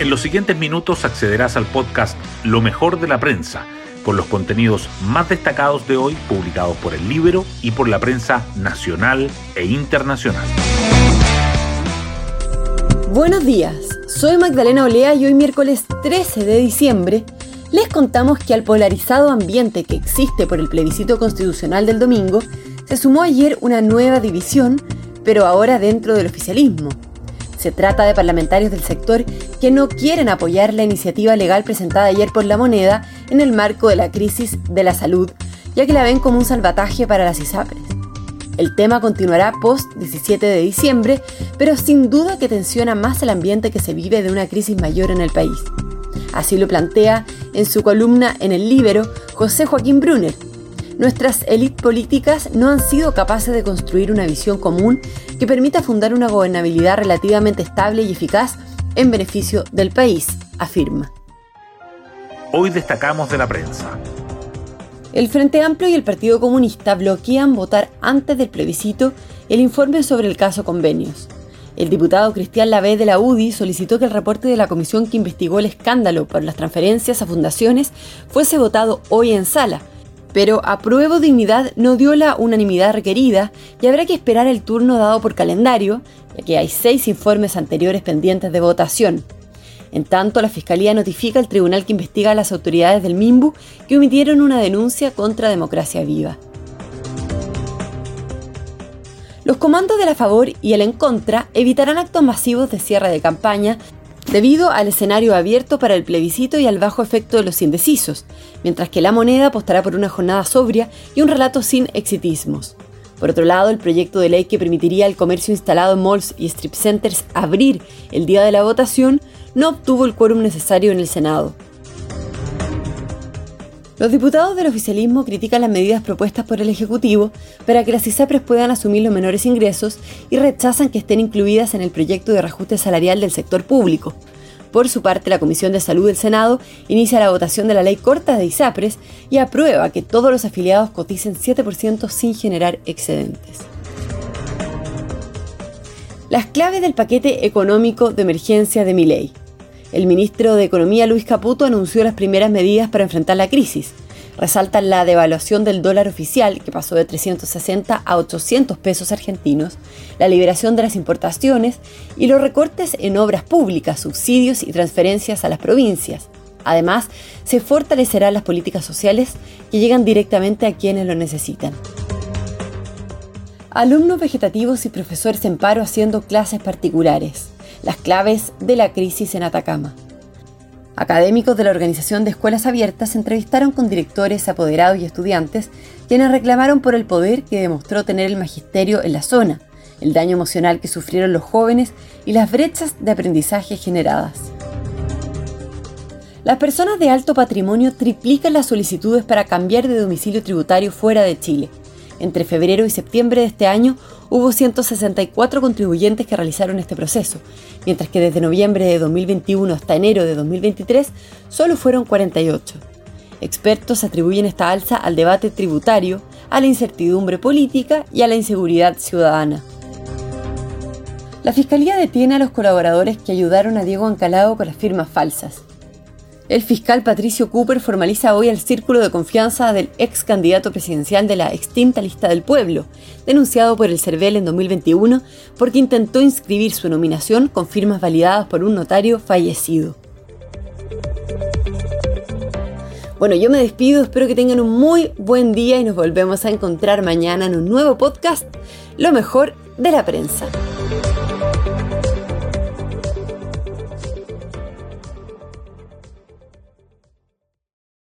En los siguientes minutos accederás al podcast Lo mejor de la prensa, con los contenidos más destacados de hoy publicados por el libro y por la prensa nacional e internacional. Buenos días, soy Magdalena Olea y hoy miércoles 13 de diciembre les contamos que al polarizado ambiente que existe por el plebiscito constitucional del domingo, se sumó ayer una nueva división, pero ahora dentro del oficialismo. Se trata de parlamentarios del sector que no quieren apoyar la iniciativa legal presentada ayer por la moneda en el marco de la crisis de la salud, ya que la ven como un salvataje para las ISAPRES. El tema continuará post 17 de diciembre, pero sin duda que tensiona más el ambiente que se vive de una crisis mayor en el país. Así lo plantea en su columna en el Libero José Joaquín Brunner. Nuestras élites políticas no han sido capaces de construir una visión común que permita fundar una gobernabilidad relativamente estable y eficaz en beneficio del país, afirma. Hoy destacamos de la prensa. El Frente Amplio y el Partido Comunista bloquean votar antes del plebiscito el informe sobre el caso convenios. El diputado Cristian Lavé de la UDI solicitó que el reporte de la comisión que investigó el escándalo por las transferencias a fundaciones fuese votado hoy en sala, pero Apruebo Dignidad no dio la unanimidad requerida y habrá que esperar el turno dado por calendario, ya que hay seis informes anteriores pendientes de votación. En tanto, la Fiscalía notifica al tribunal que investiga a las autoridades del MIMBU que emitieron una denuncia contra Democracia Viva. Los comandos de la favor y el en contra evitarán actos masivos de cierre de campaña debido al escenario abierto para el plebiscito y al bajo efecto de los indecisos, mientras que la moneda apostará por una jornada sobria y un relato sin exitismos. Por otro lado, el proyecto de ley que permitiría al comercio instalado en malls y strip centers abrir el día de la votación no obtuvo el quórum necesario en el Senado. Los diputados del oficialismo critican las medidas propuestas por el Ejecutivo para que las ISAPRES puedan asumir los menores ingresos y rechazan que estén incluidas en el proyecto de reajuste salarial del sector público. Por su parte, la Comisión de Salud del Senado inicia la votación de la ley corta de ISAPRES y aprueba que todos los afiliados coticen 7% sin generar excedentes. Las claves del paquete económico de emergencia de mi ley. El ministro de Economía Luis Caputo anunció las primeras medidas para enfrentar la crisis. Resaltan la devaluación del dólar oficial, que pasó de 360 a 800 pesos argentinos, la liberación de las importaciones y los recortes en obras públicas, subsidios y transferencias a las provincias. Además, se fortalecerán las políticas sociales que llegan directamente a quienes lo necesitan. Alumnos vegetativos y profesores en paro haciendo clases particulares las claves de la crisis en Atacama. Académicos de la Organización de Escuelas Abiertas entrevistaron con directores, apoderados y estudiantes, quienes reclamaron por el poder que demostró tener el magisterio en la zona, el daño emocional que sufrieron los jóvenes y las brechas de aprendizaje generadas. Las personas de alto patrimonio triplican las solicitudes para cambiar de domicilio tributario fuera de Chile. Entre febrero y septiembre de este año hubo 164 contribuyentes que realizaron este proceso, mientras que desde noviembre de 2021 hasta enero de 2023 solo fueron 48. Expertos atribuyen esta alza al debate tributario, a la incertidumbre política y a la inseguridad ciudadana. La Fiscalía detiene a los colaboradores que ayudaron a Diego Ancalado con las firmas falsas. El fiscal Patricio Cooper formaliza hoy el círculo de confianza del ex candidato presidencial de la extinta lista del pueblo, denunciado por el CERVEL en 2021 porque intentó inscribir su nominación con firmas validadas por un notario fallecido. Bueno, yo me despido, espero que tengan un muy buen día y nos volvemos a encontrar mañana en un nuevo podcast, Lo mejor de la prensa.